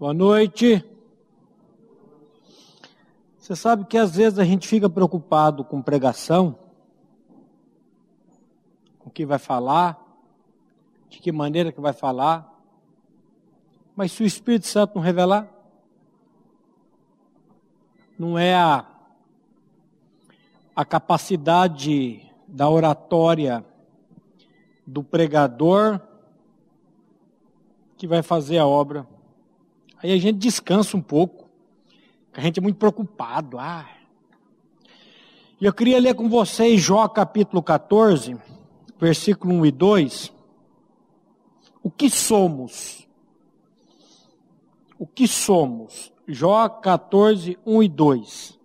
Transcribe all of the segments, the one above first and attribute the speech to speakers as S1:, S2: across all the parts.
S1: Boa noite. Você sabe que às vezes a gente fica preocupado com pregação, com o que vai falar, de que maneira que vai falar, mas se o Espírito Santo não revelar, não é a, a capacidade da oratória do pregador que vai fazer a obra. Aí a gente descansa um pouco, a gente é muito preocupado. Ah. E eu queria ler com vocês Jó capítulo 14, versículo 1 e 2. O que somos? O que somos? Jó 14, 1 e 2.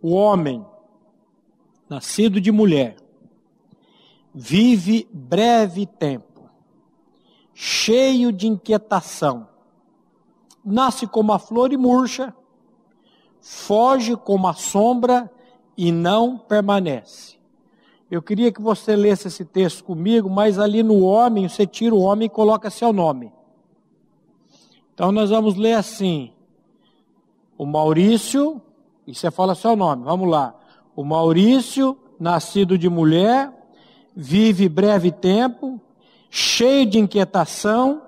S1: O homem, nascido de mulher, vive breve tempo, cheio de inquietação nasce como a flor e murcha, foge como a sombra e não permanece. Eu queria que você lesse esse texto comigo, mas ali no homem, você tira o homem e coloca seu nome. Então nós vamos ler assim: o Maurício, e você fala seu nome, vamos lá. O Maurício, nascido de mulher, vive breve tempo, cheio de inquietação,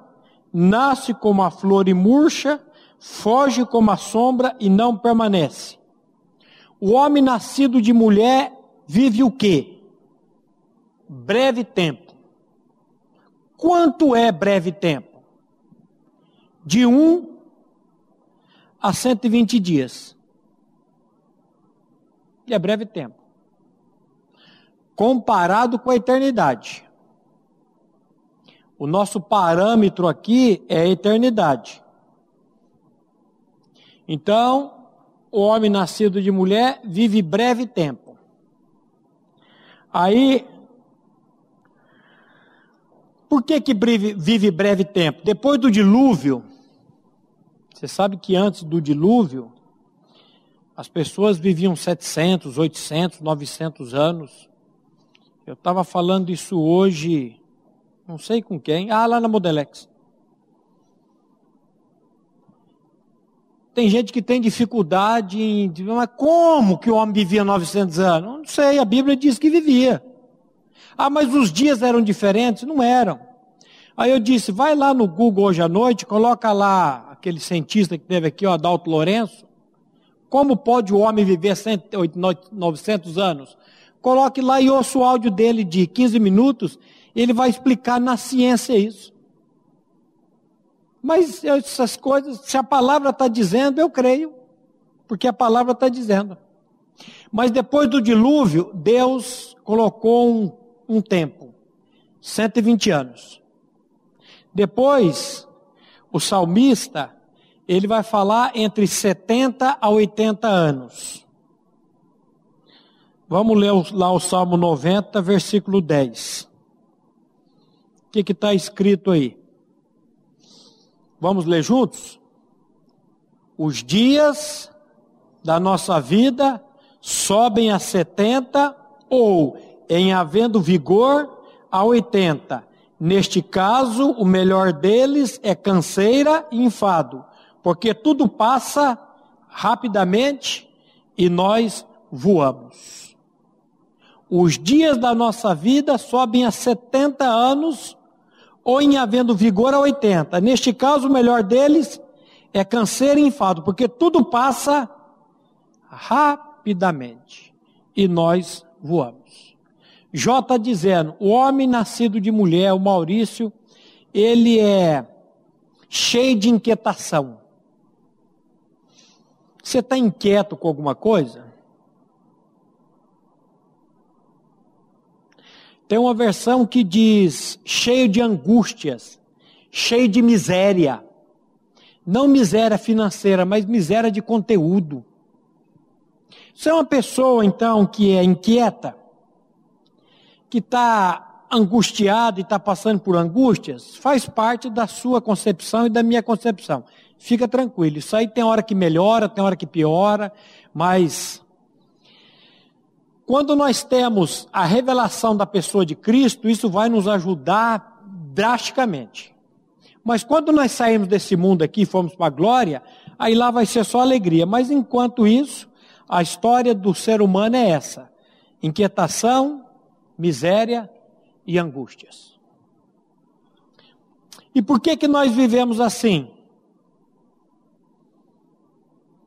S1: nasce como a flor e murcha, foge como a sombra e não permanece. O homem nascido de mulher vive o quê? Breve tempo. Quanto é breve tempo? De um a 120 dias. E é breve tempo. Comparado com a eternidade. O nosso parâmetro aqui é a eternidade. Então, o homem nascido de mulher vive breve tempo. Aí, por que que vive breve tempo? Depois do dilúvio, você sabe que antes do dilúvio, as pessoas viviam 700, 800, 900 anos. Eu estava falando isso hoje não sei com quem. Ah, lá na Modelex. Tem gente que tem dificuldade em. Mas como que o homem vivia 900 anos? Não sei, a Bíblia diz que vivia. Ah, mas os dias eram diferentes? Não eram. Aí eu disse: vai lá no Google hoje à noite, coloca lá aquele cientista que teve aqui, o Adalto Lourenço. Como pode o homem viver 900 anos? Coloque lá e ouça o áudio dele de 15 minutos ele vai explicar na ciência isso. Mas essas coisas, se a palavra está dizendo, eu creio, porque a palavra está dizendo. Mas depois do dilúvio, Deus colocou um, um tempo 120 anos. Depois, o salmista, ele vai falar entre 70 a 80 anos. Vamos ler lá o Salmo 90, versículo 10 que está escrito aí? Vamos ler juntos? Os dias da nossa vida sobem a 70 ou, em havendo vigor, a 80. Neste caso, o melhor deles é canseira e enfado, porque tudo passa rapidamente e nós voamos. Os dias da nossa vida sobem a 70 anos ou em havendo vigor a 80. Neste caso, o melhor deles é câncer e enfado, porque tudo passa rapidamente e nós voamos. Jó está dizendo: o homem nascido de mulher, o Maurício, ele é cheio de inquietação. Você está inquieto com alguma coisa? Tem uma versão que diz cheio de angústias, cheio de miséria. Não miséria financeira, mas miséria de conteúdo. Você é uma pessoa, então, que é inquieta, que está angustiada e está passando por angústias, faz parte da sua concepção e da minha concepção. Fica tranquilo. Isso aí tem hora que melhora, tem hora que piora, mas quando nós temos a revelação da pessoa de Cristo, isso vai nos ajudar drasticamente. Mas quando nós saímos desse mundo aqui e formos para a glória, aí lá vai ser só alegria. Mas enquanto isso, a história do ser humano é essa: inquietação, miséria e angústias. E por que que nós vivemos assim?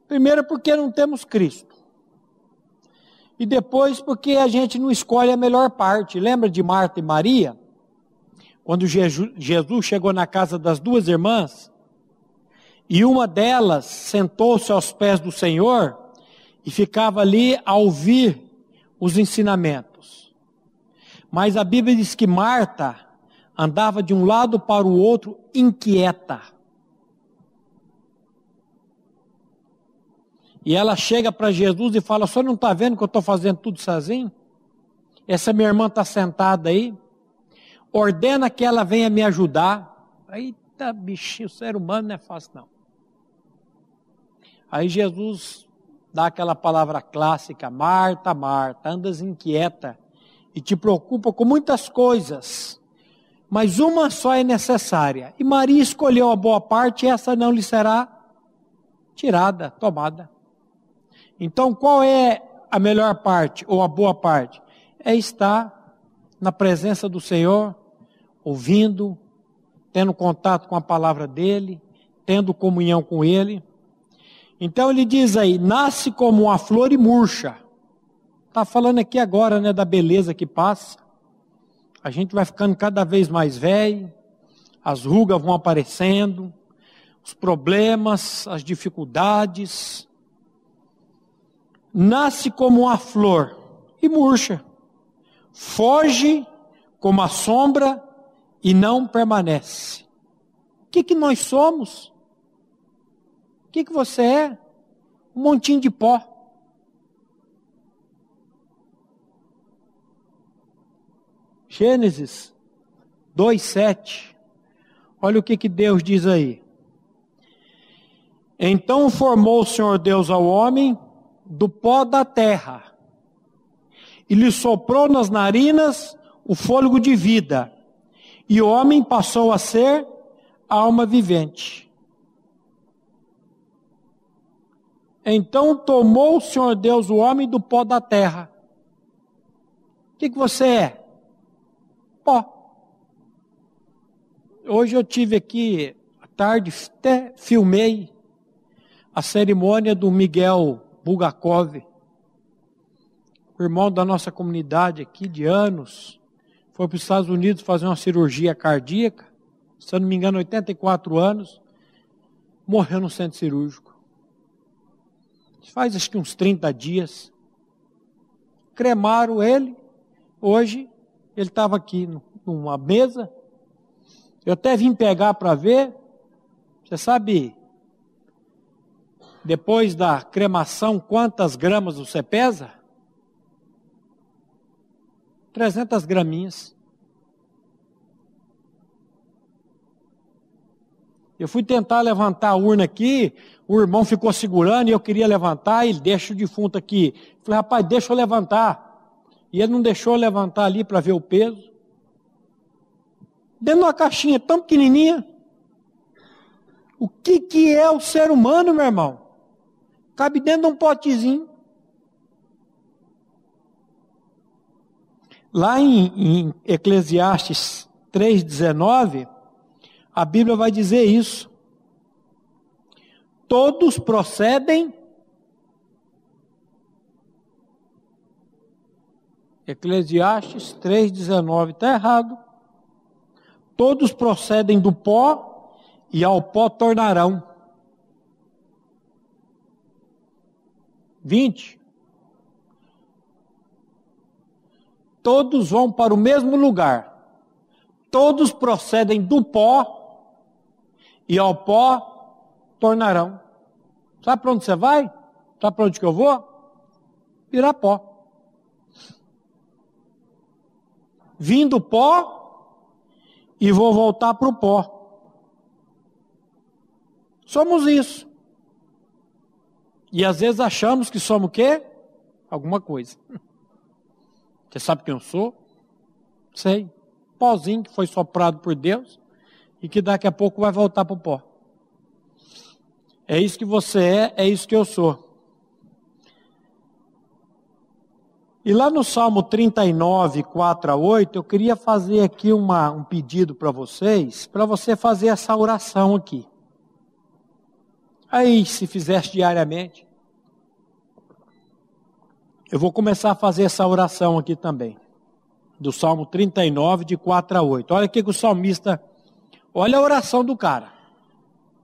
S1: Primeiro porque não temos Cristo. E depois porque a gente não escolhe a melhor parte. Lembra de Marta e Maria? Quando Jesus chegou na casa das duas irmãs, e uma delas sentou-se aos pés do Senhor e ficava ali a ouvir os ensinamentos. Mas a Bíblia diz que Marta andava de um lado para o outro inquieta. E ela chega para Jesus e fala: senhor não está vendo que eu estou fazendo tudo sozinho? Essa minha irmã está sentada aí. Ordena que ela venha me ajudar. Eita, bichinho, ser humano não é fácil, não. Aí Jesus dá aquela palavra clássica: Marta, Marta, andas inquieta e te preocupa com muitas coisas, mas uma só é necessária. E Maria escolheu a boa parte e essa não lhe será tirada, tomada. Então, qual é a melhor parte ou a boa parte? É estar na presença do Senhor, ouvindo, tendo contato com a palavra dele, tendo comunhão com ele. Então ele diz aí: nasce como uma flor e murcha. Está falando aqui agora né, da beleza que passa. A gente vai ficando cada vez mais velho, as rugas vão aparecendo, os problemas, as dificuldades. Nasce como uma flor e murcha. Foge como a sombra e não permanece. O que, que nós somos? O que, que você é? Um montinho de pó. Gênesis 2,7. Olha o que, que Deus diz aí. Então formou o Senhor Deus ao homem do pó da terra, e lhe soprou nas narinas o fôlego de vida, e o homem passou a ser alma vivente. Então tomou o Senhor Deus o homem do pó da terra. O que, que você é? Pó. Hoje eu tive aqui, à tarde, até filmei a cerimônia do Miguel Bulgakov, irmão da nossa comunidade aqui de anos, foi para os Estados Unidos fazer uma cirurgia cardíaca, se eu não me engano, 84 anos, morreu no centro cirúrgico faz acho que uns 30 dias. Cremaram ele, hoje ele estava aqui numa mesa. Eu até vim pegar para ver. Você sabe, depois da cremação, quantas gramas você pesa? 300 graminhas. Eu fui tentar levantar a urna aqui, o irmão ficou segurando e eu queria levantar, ele deixa o defunto aqui. falei, rapaz, deixa eu levantar. E ele não deixou eu levantar ali para ver o peso. Dentro de uma caixinha tão pequenininha. O que, que é o ser humano, meu irmão? Cabe dentro de um potezinho. Lá em, em Eclesiastes 3,19, a Bíblia vai dizer isso. Todos procedem. Eclesiastes 3,19 está errado. Todos procedem do pó e ao pó tornarão. 20. Todos vão para o mesmo lugar. Todos procedem do pó e ao pó tornarão. Sabe para onde você vai? Sabe para onde que eu vou? Virar pó. Vim do pó e vou voltar para o pó. Somos isso. E às vezes achamos que somos o quê? Alguma coisa. Você sabe quem eu sou? Sei. Pozinho que foi soprado por Deus e que daqui a pouco vai voltar para o pó. É isso que você é, é isso que eu sou. E lá no Salmo 39, 4 a 8, eu queria fazer aqui uma, um pedido para vocês, para você fazer essa oração aqui. Aí, se fizesse diariamente, eu vou começar a fazer essa oração aqui também. Do Salmo 39, de 4 a 8. Olha o que o salmista. Olha a oração do cara.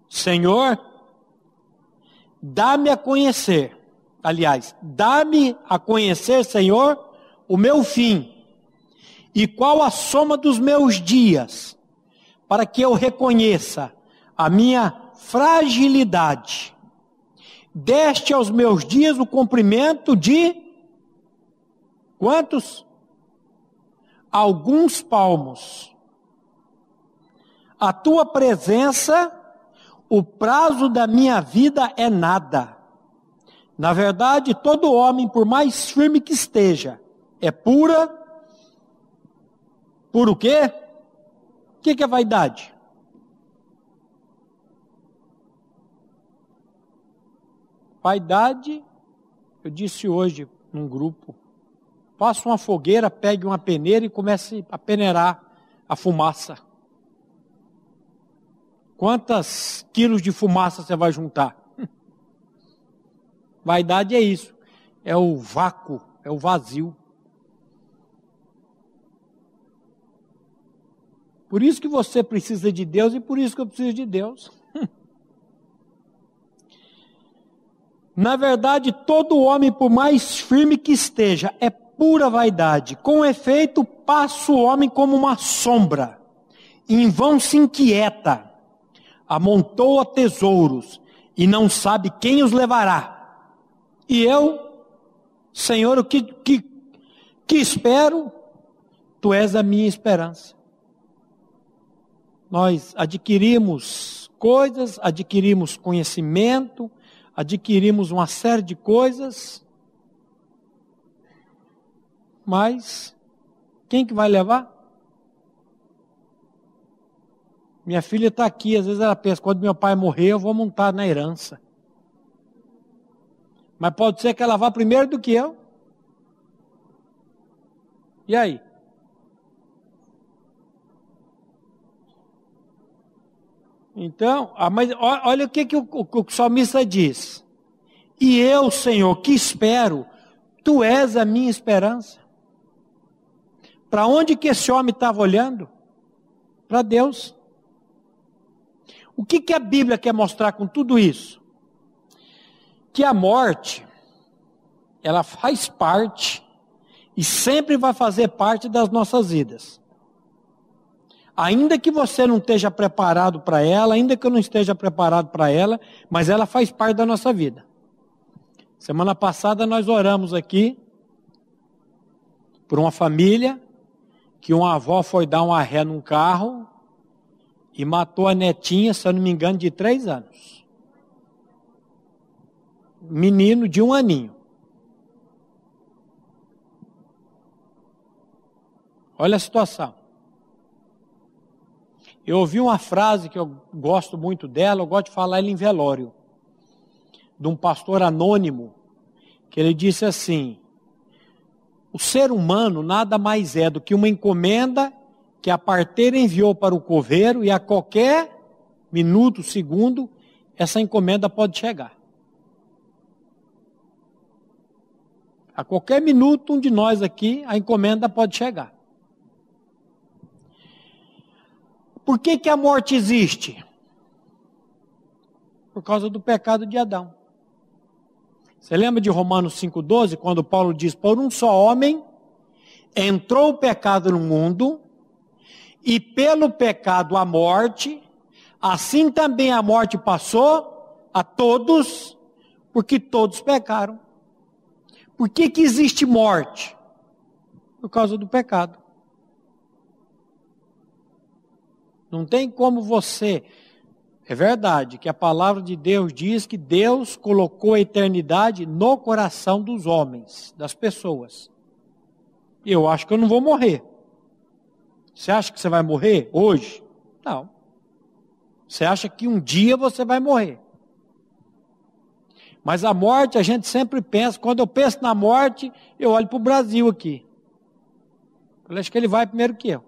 S1: Senhor, dá-me a conhecer. Aliás, dá-me a conhecer, Senhor, o meu fim. E qual a soma dos meus dias, para que eu reconheça a minha fragilidade. Deste aos meus dias o cumprimento de quantos? Alguns palmos. A tua presença, o prazo da minha vida é nada. Na verdade, todo homem, por mais firme que esteja, é pura. Por o quê? O que é vaidade? Vaidade, eu disse hoje num grupo, faça uma fogueira, pegue uma peneira e comece a peneirar a fumaça. Quantos quilos de fumaça você vai juntar? Vaidade é isso, é o vácuo, é o vazio. Por isso que você precisa de Deus e por isso que eu preciso de Deus. Na verdade, todo homem, por mais firme que esteja, é pura vaidade. Com efeito, passa o homem como uma sombra. Em vão se inquieta, amontoa tesouros e não sabe quem os levará. E eu, Senhor, o que, que, que espero? Tu és a minha esperança. Nós adquirimos coisas, adquirimos conhecimento, adquirimos uma série de coisas, mas quem que vai levar? Minha filha está aqui, às vezes ela pensa, quando meu pai morrer, eu vou montar na herança. Mas pode ser que ela vá primeiro do que eu. E aí? Então, ah, mas olha o que, que o, o, o salmista diz. E eu, Senhor, que espero, tu és a minha esperança. Para onde que esse homem estava olhando? Para Deus. O que, que a Bíblia quer mostrar com tudo isso? Que a morte, ela faz parte e sempre vai fazer parte das nossas vidas. Ainda que você não esteja preparado para ela, ainda que eu não esteja preparado para ela, mas ela faz parte da nossa vida. Semana passada nós oramos aqui por uma família que uma avó foi dar uma ré num carro e matou a netinha, se eu não me engano, de três anos. Menino de um aninho. Olha a situação. Eu ouvi uma frase que eu gosto muito dela, eu gosto de falar ela em velório, de um pastor anônimo, que ele disse assim: o ser humano nada mais é do que uma encomenda que a parteira enviou para o coveiro e a qualquer minuto, segundo, essa encomenda pode chegar. A qualquer minuto, um de nós aqui, a encomenda pode chegar. Por que, que a morte existe? Por causa do pecado de Adão. Você lembra de Romanos 5,12, quando Paulo diz: Por um só homem entrou o pecado no mundo, e pelo pecado a morte, assim também a morte passou a todos, porque todos pecaram. Por que, que existe morte? Por causa do pecado. Não tem como você. É verdade que a palavra de Deus diz que Deus colocou a eternidade no coração dos homens, das pessoas. Eu acho que eu não vou morrer. Você acha que você vai morrer hoje? Não. Você acha que um dia você vai morrer. Mas a morte, a gente sempre pensa, quando eu penso na morte, eu olho para o Brasil aqui. Eu acho que ele vai primeiro que eu.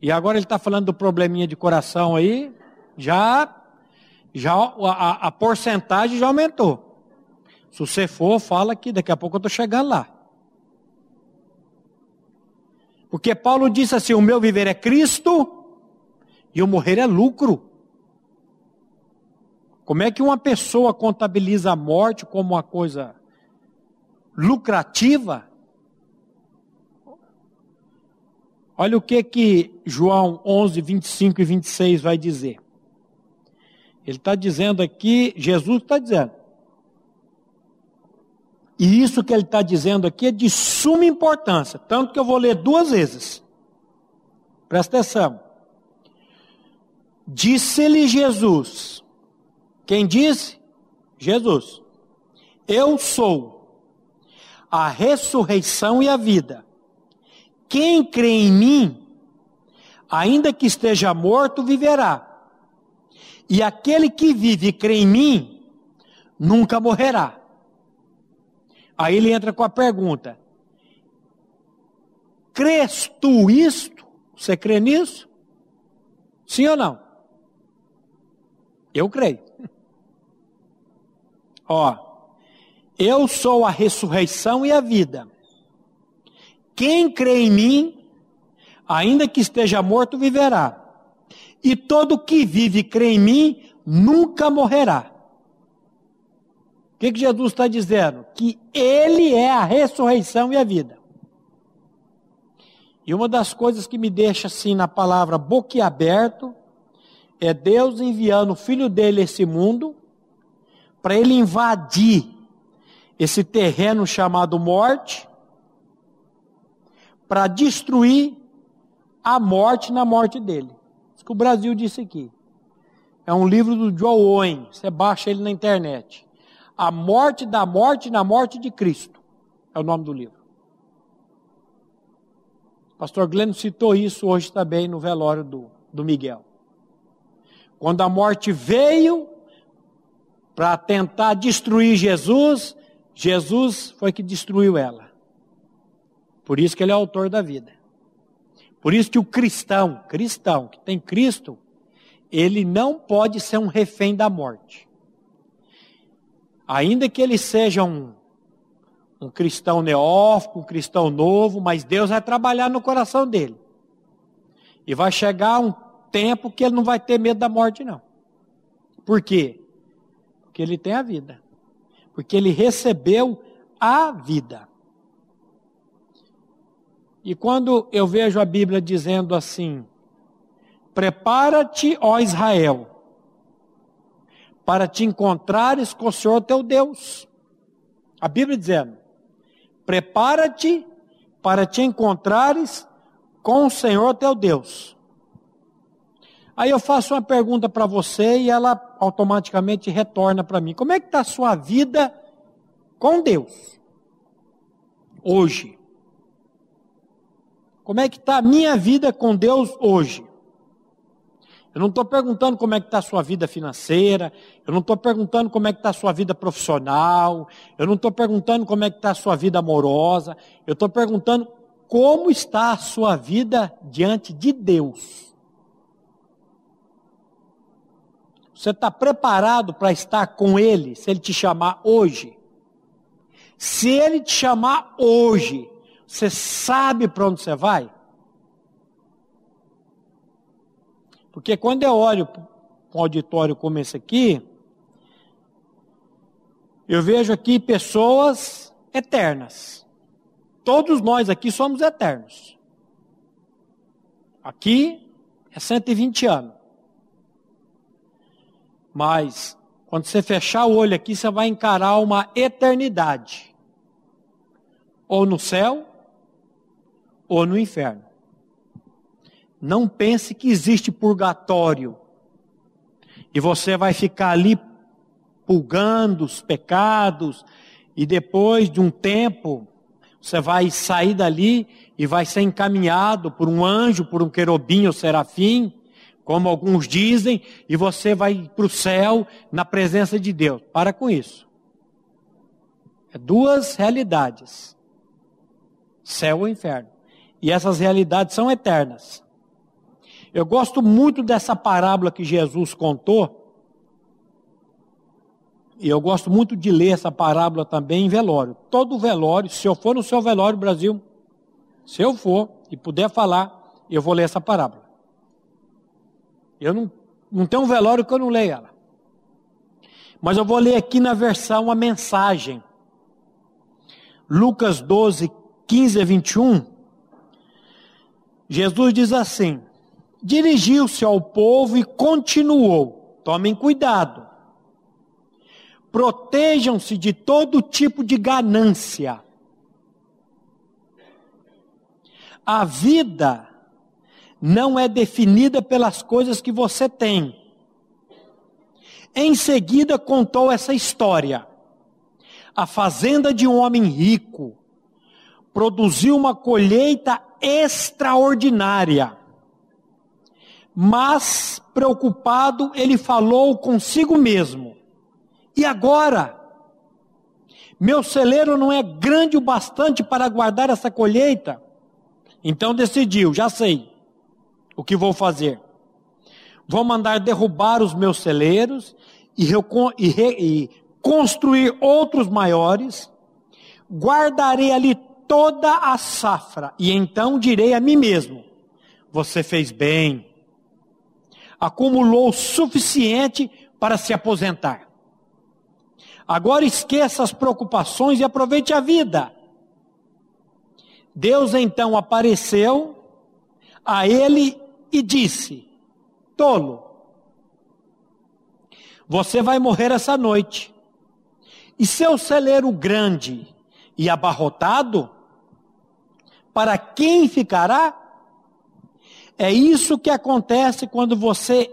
S1: E agora ele está falando do probleminha de coração aí, já, já a, a porcentagem já aumentou. Se você for, fala que daqui a pouco eu estou chegando lá. Porque Paulo disse assim: o meu viver é Cristo e o morrer é lucro. Como é que uma pessoa contabiliza a morte como uma coisa lucrativa? Olha o que que João 11, 25 e 26 vai dizer. Ele está dizendo aqui, Jesus está dizendo. E isso que ele está dizendo aqui é de suma importância, tanto que eu vou ler duas vezes. Presta atenção. Disse-lhe Jesus, quem disse? Jesus. Eu sou a ressurreição e a vida. Quem crê em mim, ainda que esteja morto, viverá. E aquele que vive e crê em mim, nunca morrerá. Aí ele entra com a pergunta: Crês tu isto? Você crê nisso? Sim ou não? Eu creio. Ó, eu sou a ressurreição e a vida. Quem crê em mim, ainda que esteja morto, viverá. E todo que vive e crê em mim, nunca morrerá. O que, que Jesus está dizendo? Que Ele é a ressurreição e a vida. E uma das coisas que me deixa assim na palavra boquiaberto é Deus enviando o Filho dele a esse mundo para ele invadir esse terreno chamado morte, para destruir a morte na morte dele. Isso que o Brasil disse aqui. É um livro do Joe Owen, você baixa ele na internet. A morte da morte na morte de Cristo. É o nome do livro. O pastor Glenn citou isso hoje também no velório do, do Miguel. Quando a morte veio, para tentar destruir Jesus, Jesus foi que destruiu ela. Por isso que ele é autor da vida. Por isso que o cristão, cristão que tem Cristo, ele não pode ser um refém da morte. Ainda que ele seja um, um cristão neófito, um cristão novo, mas Deus vai trabalhar no coração dele. E vai chegar um tempo que ele não vai ter medo da morte, não. Por quê? Porque ele tem a vida. Porque ele recebeu a vida. E quando eu vejo a Bíblia dizendo assim: Prepara-te, ó Israel, para te encontrares com o Senhor teu Deus. A Bíblia dizendo: Prepara-te para te encontrares com o Senhor teu Deus. Aí eu faço uma pergunta para você e ela automaticamente retorna para mim. Como é que está a sua vida com Deus? Hoje. Como é que está a minha vida com Deus hoje? Eu não estou perguntando como é que está a sua vida financeira, eu não estou perguntando como é que está a sua vida profissional, eu não estou perguntando como é que está a sua vida amorosa, eu estou perguntando como está a sua vida diante de Deus. Você está preparado para estar com Ele, se Ele te chamar hoje? Se Ele te chamar hoje, você sabe para onde você vai? Porque quando eu olho para um auditório como esse aqui, eu vejo aqui pessoas eternas. Todos nós aqui somos eternos. Aqui é 120 anos. Mas, quando você fechar o olho aqui, você vai encarar uma eternidade. Ou no céu, ou no inferno. Não pense que existe purgatório. E você vai ficar ali pulgando os pecados, e depois de um tempo, você vai sair dali e vai ser encaminhado por um anjo, por um querubim ou serafim, como alguns dizem, e você vai para o céu na presença de Deus. Para com isso. É duas realidades: céu ou inferno. E essas realidades são eternas. Eu gosto muito dessa parábola que Jesus contou. E eu gosto muito de ler essa parábola também em velório. Todo velório, se eu for no seu velório, Brasil, se eu for e puder falar, eu vou ler essa parábola. Eu não, não tenho um velório que eu não leia ela. Mas eu vou ler aqui na versão a mensagem. Lucas 12, 15 a 21. Jesus diz assim: Dirigiu-se ao povo e continuou: Tomem cuidado. Protejam-se de todo tipo de ganância. A vida não é definida pelas coisas que você tem. Em seguida, contou essa história. A fazenda de um homem rico produziu uma colheita extraordinária. Mas, preocupado, ele falou consigo mesmo: E agora? Meu celeiro não é grande o bastante para guardar essa colheita? Então decidiu, já sei o que vou fazer. Vou mandar derrubar os meus celeiros e, e, e construir outros maiores, guardarei ali toda a safra, e então direi a mim mesmo: Você fez bem, acumulou o suficiente para se aposentar. Agora esqueça as preocupações e aproveite a vida. Deus então apareceu a ele e disse: Tolo, você vai morrer essa noite, e seu celeiro grande e abarrotado, para quem ficará? É isso que acontece quando você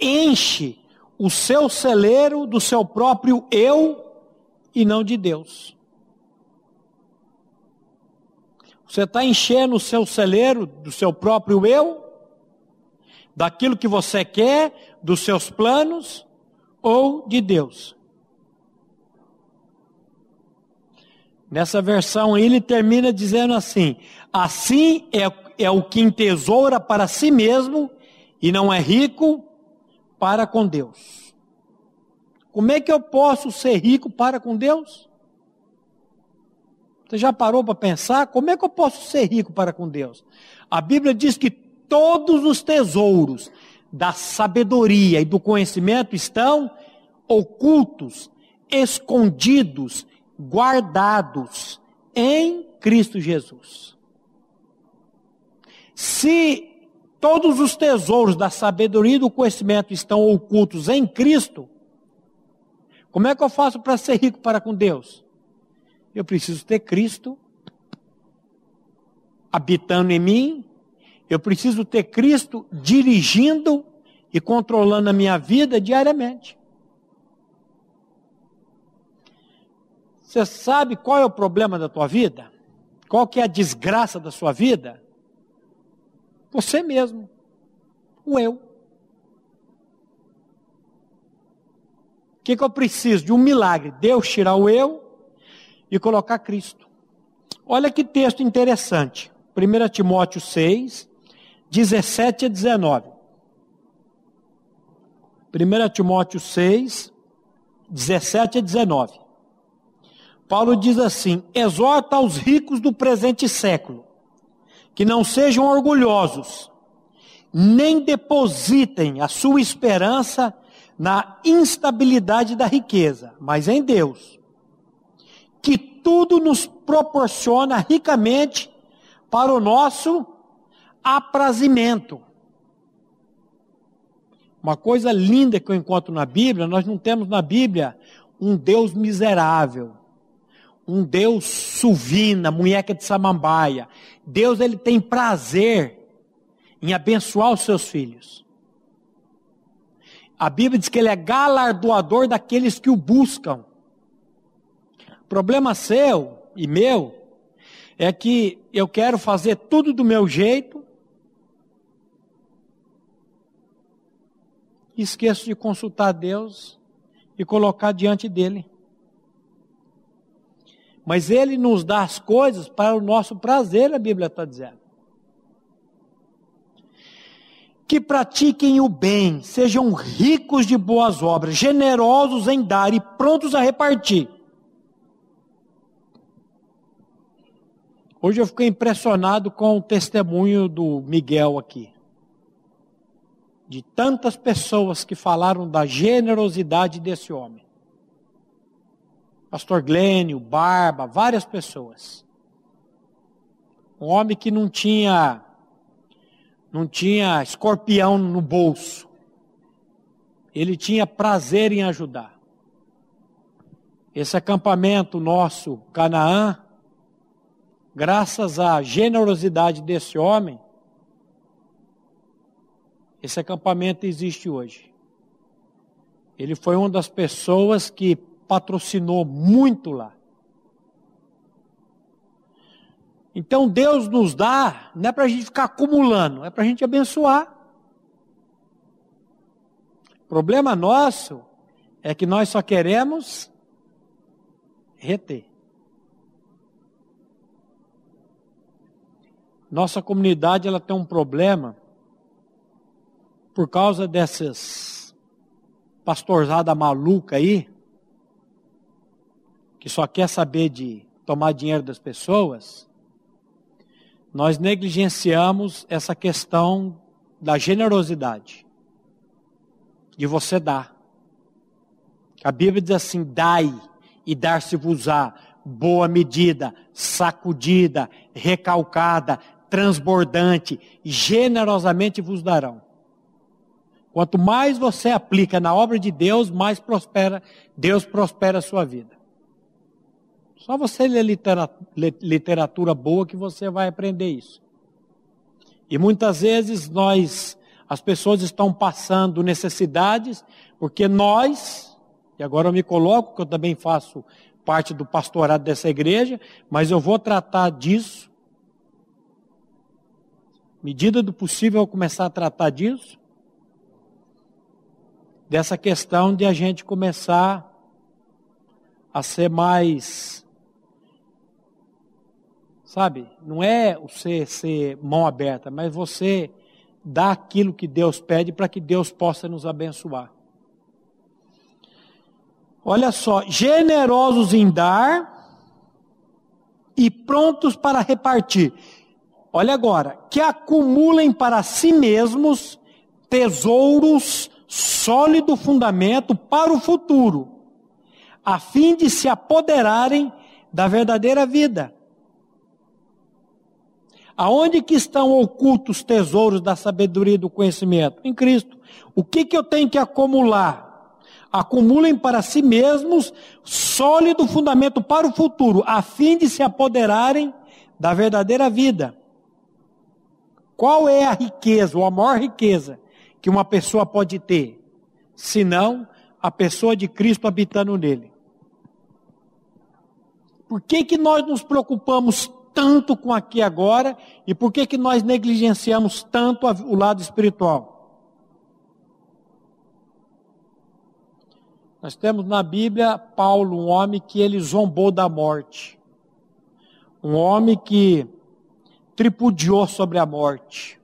S1: enche o seu celeiro do seu próprio eu e não de Deus. Você está enchendo o seu celeiro do seu próprio eu daquilo que você quer, dos seus planos ou de Deus. Nessa versão ele termina dizendo assim: assim é, é o que entesoura para si mesmo e não é rico para com Deus. Como é que eu posso ser rico para com Deus? Você já parou para pensar? Como é que eu posso ser rico para com Deus? A Bíblia diz que todos os tesouros da sabedoria e do conhecimento estão ocultos, escondidos, guardados em Cristo Jesus. Se todos os tesouros da sabedoria e do conhecimento estão ocultos em Cristo, como é que eu faço para ser rico para com Deus? Eu preciso ter Cristo habitando em mim, eu preciso ter Cristo dirigindo e controlando a minha vida diariamente. Você sabe qual é o problema da tua vida? Qual que é a desgraça da sua vida? Você mesmo. O eu. O que, que eu preciso? De um milagre. Deus tirar o eu e colocar Cristo. Olha que texto interessante. 1 Timóteo 6, 17 a 19. 1 Timóteo 6, 17 a 19. Paulo diz assim: exorta aos ricos do presente século, que não sejam orgulhosos, nem depositem a sua esperança na instabilidade da riqueza, mas em Deus, que tudo nos proporciona ricamente para o nosso aprazimento. Uma coisa linda que eu encontro na Bíblia, nós não temos na Bíblia um Deus miserável, um Deus suvina, munheca de samambaia. Deus ele tem prazer em abençoar os seus filhos. A Bíblia diz que ele é galardoador daqueles que o buscam. Problema seu e meu é que eu quero fazer tudo do meu jeito, esqueço de consultar Deus e colocar diante dele. Mas ele nos dá as coisas para o nosso prazer, a Bíblia está dizendo. Que pratiquem o bem, sejam ricos de boas obras, generosos em dar e prontos a repartir. Hoje eu fiquei impressionado com o testemunho do Miguel aqui. De tantas pessoas que falaram da generosidade desse homem. Pastor Glênio, Barba, várias pessoas. Um homem que não tinha não tinha escorpião no bolso. Ele tinha prazer em ajudar. Esse acampamento nosso, Canaã, graças à generosidade desse homem, esse acampamento existe hoje. Ele foi uma das pessoas que patrocinou muito lá. Então Deus nos dá, não é para a gente ficar acumulando, é para a gente abençoar. O problema nosso é que nós só queremos reter. Nossa comunidade ela tem um problema por causa dessas pastorzada maluca aí, que só quer saber de tomar dinheiro das pessoas, nós negligenciamos essa questão da generosidade, de você dar. A Bíblia diz assim: dai e dar-se-vos-á, boa medida, sacudida, recalcada, transbordante, generosamente vos darão. Quanto mais você aplica na obra de Deus, mais prospera, Deus prospera a sua vida. Só você ler literatura boa que você vai aprender isso. E muitas vezes nós, as pessoas estão passando necessidades, porque nós, e agora eu me coloco, que eu também faço parte do pastorado dessa igreja, mas eu vou tratar disso. Medida do possível eu começar a tratar disso. Dessa questão de a gente começar a ser mais Sabe? Não é você ser mão aberta, mas você dar aquilo que Deus pede para que Deus possa nos abençoar. Olha só, generosos em dar e prontos para repartir. Olha agora, que acumulem para si mesmos tesouros, sólido fundamento para o futuro, a fim de se apoderarem da verdadeira vida. Aonde que estão ocultos os tesouros da sabedoria e do conhecimento? Em Cristo. O que que eu tenho que acumular? Acumulem para si mesmos sólido fundamento para o futuro, a fim de se apoderarem da verdadeira vida. Qual é a riqueza, ou a maior riqueza que uma pessoa pode ter? Senão a pessoa de Cristo habitando nele. Por que que nós nos preocupamos tanto com aqui agora e por que, que nós negligenciamos tanto o lado espiritual? Nós temos na Bíblia Paulo, um homem que ele zombou da morte. Um homem que tripudiou sobre a morte.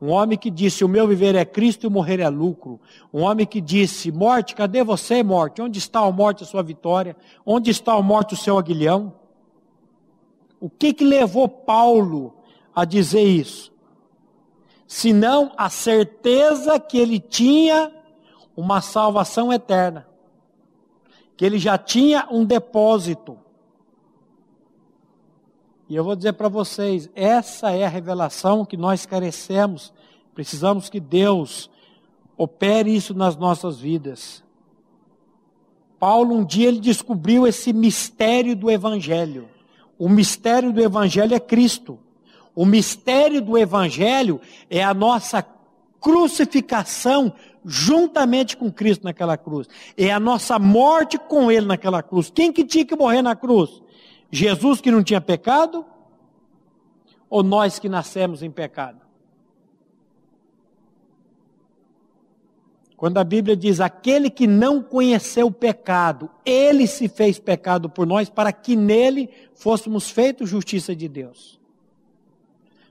S1: Um homem que disse: O meu viver é Cristo e o morrer é lucro. Um homem que disse: Morte, cadê você, morte? Onde está a morte, a sua vitória? Onde está a morte, o seu aguilhão? O que que levou Paulo a dizer isso? Senão a certeza que ele tinha uma salvação eterna. Que ele já tinha um depósito. E eu vou dizer para vocês, essa é a revelação que nós carecemos. Precisamos que Deus opere isso nas nossas vidas. Paulo um dia ele descobriu esse mistério do evangelho. O mistério do Evangelho é Cristo. O mistério do Evangelho é a nossa crucificação juntamente com Cristo naquela cruz. É a nossa morte com Ele naquela cruz. Quem que tinha que morrer na cruz? Jesus que não tinha pecado? Ou nós que nascemos em pecado? Quando a Bíblia diz: aquele que não conheceu o pecado, ele se fez pecado por nós, para que nele fôssemos feitos justiça de Deus.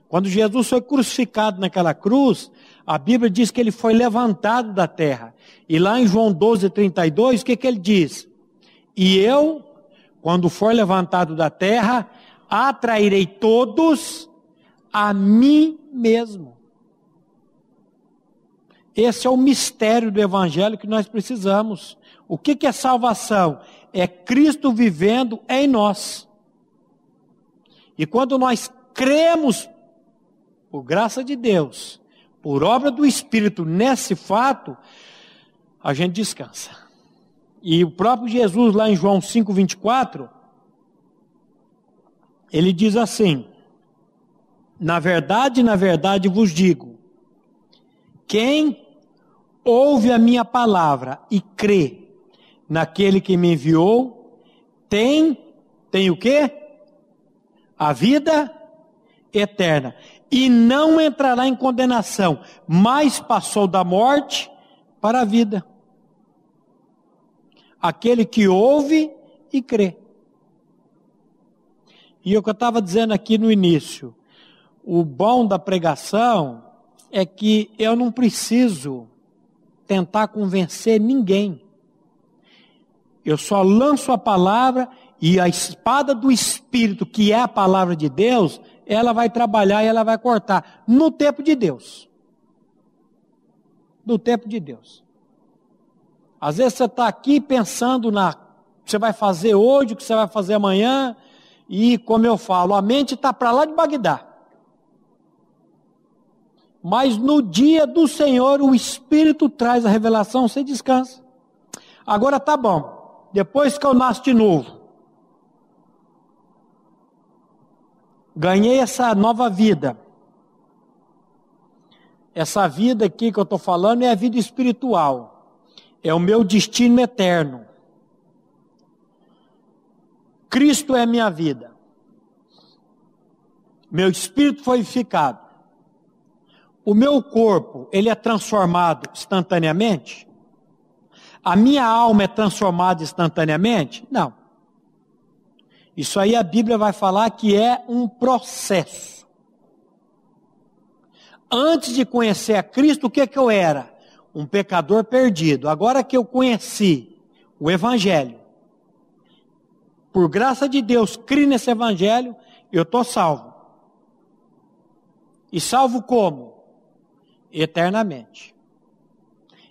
S1: Quando Jesus foi crucificado naquela cruz, a Bíblia diz que ele foi levantado da terra. E lá em João 12, 32, o que, que ele diz? E eu, quando for levantado da terra, atrairei todos a mim mesmo. Esse é o mistério do Evangelho que nós precisamos. O que, é salvação? É Cristo vivendo em nós. E quando nós cremos, por graça de Deus, por obra do Espírito, nesse fato, a gente descansa. E o próprio Jesus, lá em João 5,24, ele diz assim: Na verdade, na verdade vos digo, quem ouve a minha palavra e crê naquele que me enviou, tem, tem o quê? A vida eterna. E não entrará em condenação, mas passou da morte para a vida. Aquele que ouve e crê. E o que eu estava dizendo aqui no início, o bom da pregação é que eu não preciso tentar convencer ninguém. Eu só lanço a palavra e a espada do Espírito, que é a palavra de Deus, ela vai trabalhar e ela vai cortar no tempo de Deus. No tempo de Deus. Às vezes você está aqui pensando na que você vai fazer hoje, o que você vai fazer amanhã, e como eu falo, a mente está para lá de Bagdá. Mas no dia do Senhor, o Espírito traz a revelação, você descansa. Agora tá bom. Depois que eu nasço de novo, ganhei essa nova vida. Essa vida aqui que eu estou falando é a vida espiritual. É o meu destino eterno. Cristo é minha vida. Meu espírito foi vivificado. O meu corpo, ele é transformado instantaneamente? A minha alma é transformada instantaneamente? Não. Isso aí a Bíblia vai falar que é um processo. Antes de conhecer a Cristo, o que, que eu era? Um pecador perdido. Agora que eu conheci o Evangelho, por graça de Deus, criei nesse Evangelho, eu estou salvo. E salvo como? Eternamente.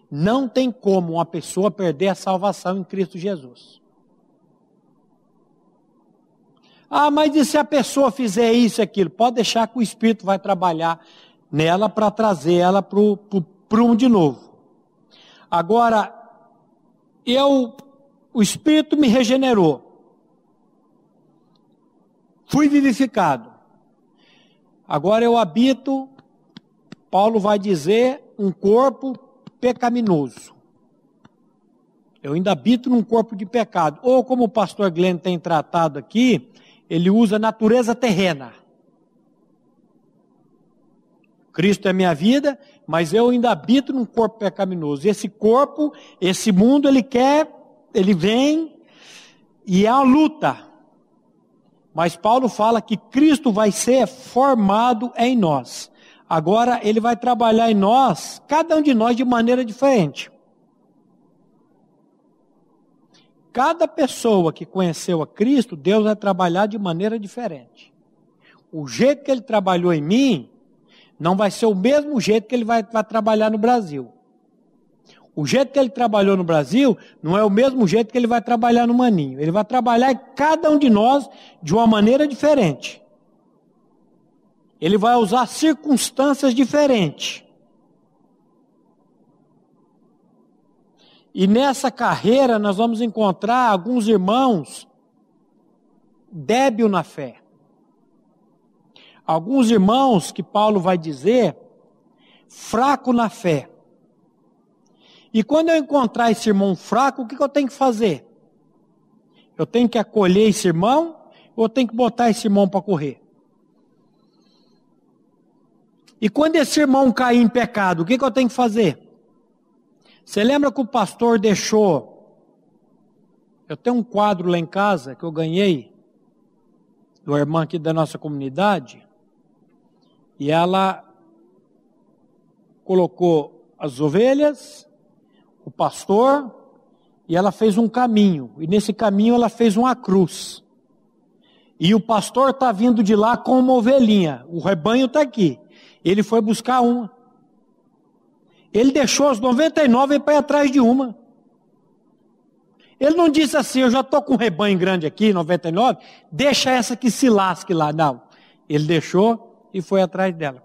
S1: Não tem como uma pessoa perder a salvação em Cristo Jesus. Ah, mas e se a pessoa fizer isso e aquilo? Pode deixar que o Espírito vai trabalhar nela para trazer ela para o prumo de novo. Agora, eu, o Espírito me regenerou. Fui vivificado. Agora eu habito Paulo vai dizer um corpo pecaminoso. Eu ainda habito num corpo de pecado. Ou como o pastor Glenn tem tratado aqui, ele usa natureza terrena. Cristo é minha vida, mas eu ainda habito num corpo pecaminoso. Esse corpo, esse mundo, ele quer, ele vem e é uma luta. Mas Paulo fala que Cristo vai ser formado em nós. Agora ele vai trabalhar em nós, cada um de nós de maneira diferente. Cada pessoa que conheceu a Cristo, Deus vai trabalhar de maneira diferente. O jeito que ele trabalhou em mim, não vai ser o mesmo jeito que ele vai, vai trabalhar no Brasil. O jeito que ele trabalhou no Brasil não é o mesmo jeito que ele vai trabalhar no Maninho. Ele vai trabalhar em cada um de nós de uma maneira diferente. Ele vai usar circunstâncias diferentes. E nessa carreira nós vamos encontrar alguns irmãos débil na fé. Alguns irmãos que Paulo vai dizer fraco na fé. E quando eu encontrar esse irmão fraco, o que, eu tenho que fazer? Eu tenho que acolher esse irmão ou eu tenho que botar esse irmão para correr? E quando esse irmão cair em pecado, o que, que eu tenho que fazer? Você lembra que o pastor deixou? Eu tenho um quadro lá em casa que eu ganhei do irmão aqui da nossa comunidade. E ela colocou as ovelhas, o pastor, e ela fez um caminho. E nesse caminho ela fez uma cruz. E o pastor está vindo de lá com uma ovelhinha. O rebanho está aqui. Ele foi buscar uma. Ele deixou as 99 para ir atrás de uma. Ele não disse assim, eu já estou com um rebanho grande aqui, 99, deixa essa que se lasque lá. Não. Ele deixou e foi atrás dela.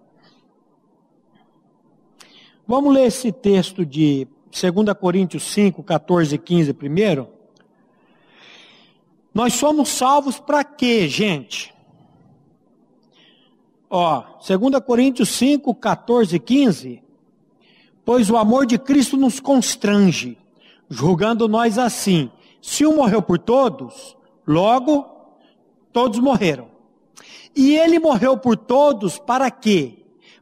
S1: Vamos ler esse texto de 2 Coríntios 5, 14 e 15 primeiro. Nós somos salvos para quê, gente? Ó, 2 Coríntios 5, 14 e 15. Pois o amor de Cristo nos constrange, julgando nós assim: se um morreu por todos, logo todos morreram. E ele morreu por todos para quê?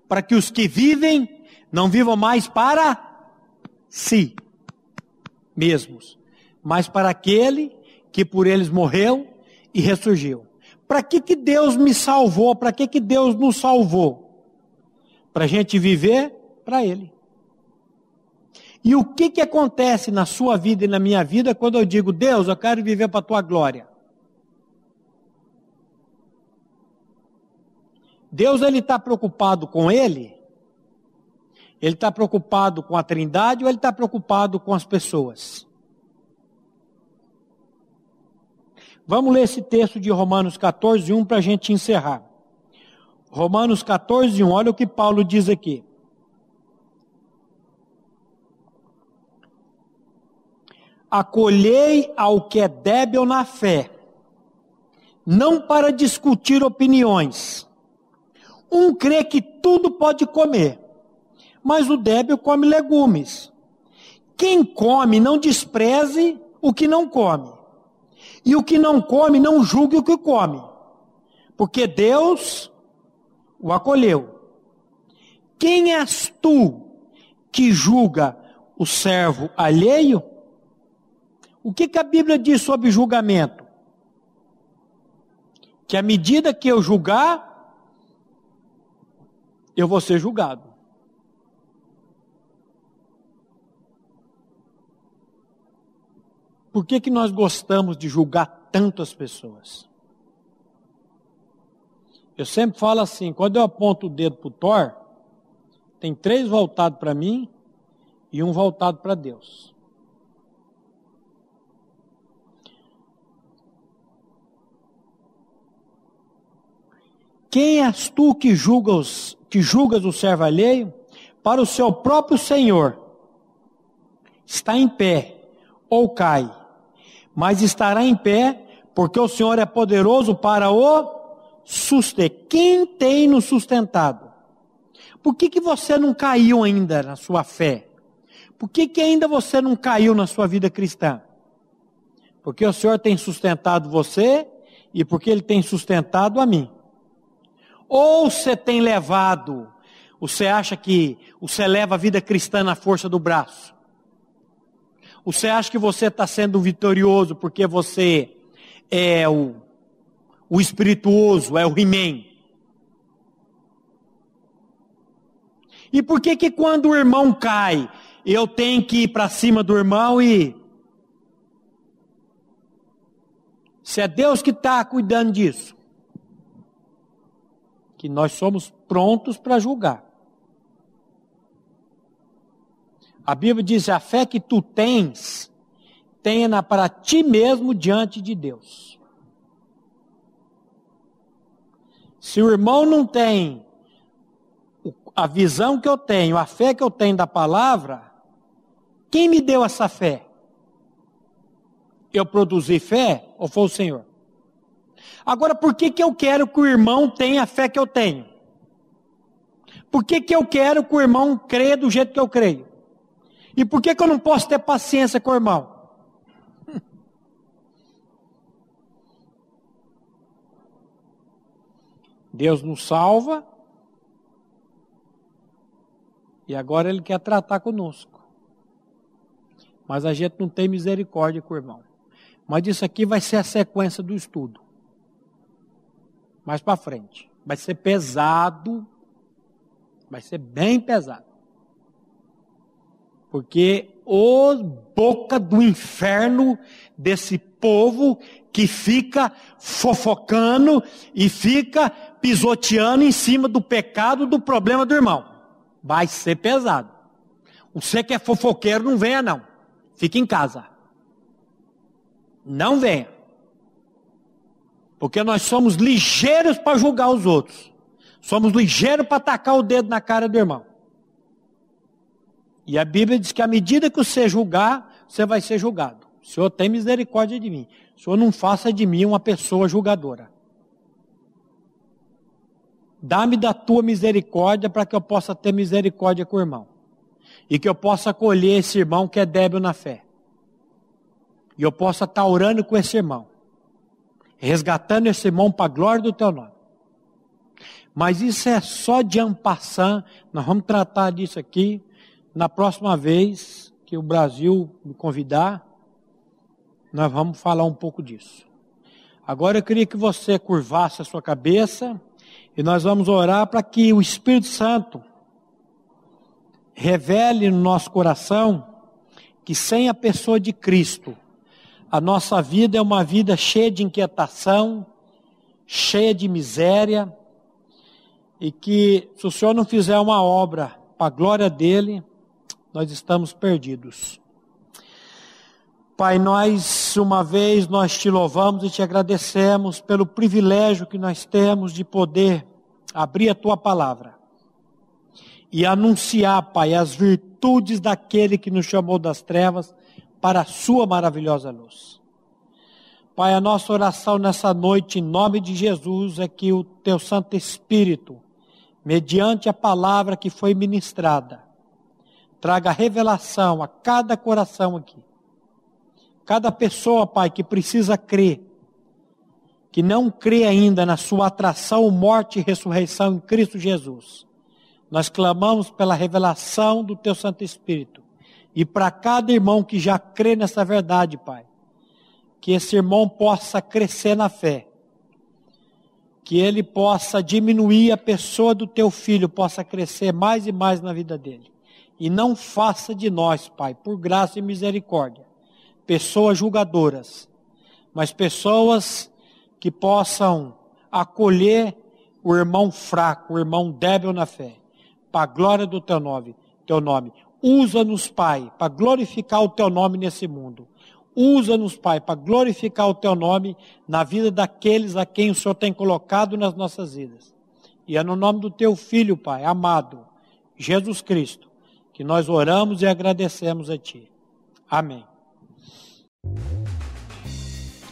S1: Para que os que vivem não vivam mais para si mesmos, mas para aquele que por eles morreu e ressurgiu. Para que, que Deus me salvou? Para que, que Deus nos salvou? Para a gente viver para Ele. E o que, que acontece na sua vida e na minha vida quando eu digo, Deus, eu quero viver para a tua glória? Deus ele está preocupado com ele? Ele está preocupado com a trindade ou ele está preocupado com as pessoas? Vamos ler esse texto de Romanos 14, 1 para a gente encerrar. Romanos 14, 1, olha o que Paulo diz aqui. acolhei ao que é débil na fé, não para discutir opiniões. Um crê que tudo pode comer, mas o débil come legumes. Quem come, não despreze o que não come. E o que não come, não julgue o que come. Porque Deus o acolheu. Quem és tu que julga o servo alheio? O que, que a Bíblia diz sobre julgamento? Que à medida que eu julgar, eu vou ser julgado. Por que, que nós gostamos de julgar tanto as pessoas? Eu sempre falo assim, quando eu aponto o dedo para o Thor, tem três voltados para mim e um voltado para Deus. Quem és tu que julgas, que julgas o servo alheio? Para o seu próprio Senhor. Está em pé ou cai, mas estará em pé, porque o Senhor é poderoso para o suster. Quem tem nos sustentado? Por que, que você não caiu ainda na sua fé? Por que, que ainda você não caiu na sua vida cristã? Porque o Senhor tem sustentado você e porque Ele tem sustentado a mim. Ou você tem levado, você acha que você leva a vida cristã na força do braço? Você acha que você está sendo vitorioso porque você é o, o espirituoso, é o He-Man? E por que que quando o irmão cai, eu tenho que ir para cima do irmão e. Se é Deus que está cuidando disso que nós somos prontos para julgar. A Bíblia diz: a fé que tu tens, tenha para ti mesmo diante de Deus. Se o irmão não tem a visão que eu tenho, a fé que eu tenho da palavra, quem me deu essa fé? Eu produzi fé ou foi o Senhor? Agora, por que, que eu quero que o irmão tenha a fé que eu tenho? Por que, que eu quero que o irmão creia do jeito que eu creio? E por que, que eu não posso ter paciência com o irmão? Deus nos salva e agora Ele quer tratar conosco. Mas a gente não tem misericórdia com o irmão. Mas isso aqui vai ser a sequência do estudo. Mais para frente. Vai ser pesado. Vai ser bem pesado. Porque o boca do inferno desse povo que fica fofocando e fica pisoteando em cima do pecado, do problema do irmão. Vai ser pesado. Você que é fofoqueiro, não venha não. Fique em casa. Não venha. Porque nós somos ligeiros para julgar os outros. Somos ligeiros para tacar o dedo na cara do irmão. E a Bíblia diz que à medida que você julgar, você vai ser julgado. O Senhor tem misericórdia de mim. O Senhor não faça de mim uma pessoa julgadora. Dá-me da tua misericórdia para que eu possa ter misericórdia com o irmão. E que eu possa acolher esse irmão que é débil na fé. E eu possa estar orando com esse irmão. Resgatando esse irmão para a glória do teu nome. Mas isso é só de ampassant. Nós vamos tratar disso aqui na próxima vez que o Brasil me convidar. Nós vamos falar um pouco disso. Agora eu queria que você curvasse a sua cabeça. E nós vamos orar para que o Espírito Santo revele no nosso coração que sem a pessoa de Cristo, a nossa vida é uma vida cheia de inquietação, cheia de miséria, e que se o Senhor não fizer uma obra para a glória dele, nós estamos perdidos. Pai, nós uma vez nós te louvamos e te agradecemos pelo privilégio que nós temos de poder abrir a tua palavra e anunciar, Pai, as virtudes daquele que nos chamou das trevas para a sua maravilhosa luz. Pai, a nossa oração nessa noite, em nome de Jesus, é que o teu Santo Espírito, mediante a palavra que foi ministrada, traga revelação a cada coração aqui Cada pessoa, Pai, que precisa crer, que não crê ainda na sua atração, morte e ressurreição em Cristo Jesus. Nós clamamos pela revelação do Teu Santo Espírito. E para cada irmão que já crê nessa verdade, Pai, que esse irmão possa crescer na fé, que ele possa diminuir a pessoa do teu filho, possa crescer mais e mais na vida dele. E não faça de nós, Pai, por graça e misericórdia, pessoas julgadoras, mas pessoas que possam acolher o irmão fraco, o irmão débil na fé, para a glória do teu nome. Teu nome. Usa-nos, Pai, para glorificar o teu nome nesse mundo. Usa-nos, Pai, para glorificar o teu nome na vida daqueles a quem o Senhor tem colocado nas nossas vidas. E é no nome do teu filho, Pai, amado, Jesus Cristo, que nós oramos e agradecemos a ti. Amém.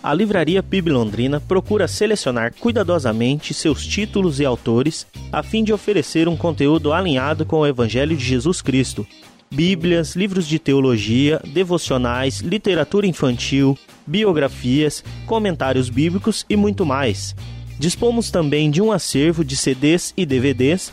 S2: A Livraria PIB Londrina procura selecionar cuidadosamente seus títulos e autores a fim de oferecer um conteúdo alinhado com o Evangelho de Jesus Cristo. Bíblias, livros de teologia, devocionais, literatura infantil, biografias, comentários bíblicos e muito mais. Dispomos também de um acervo de CDs e DVDs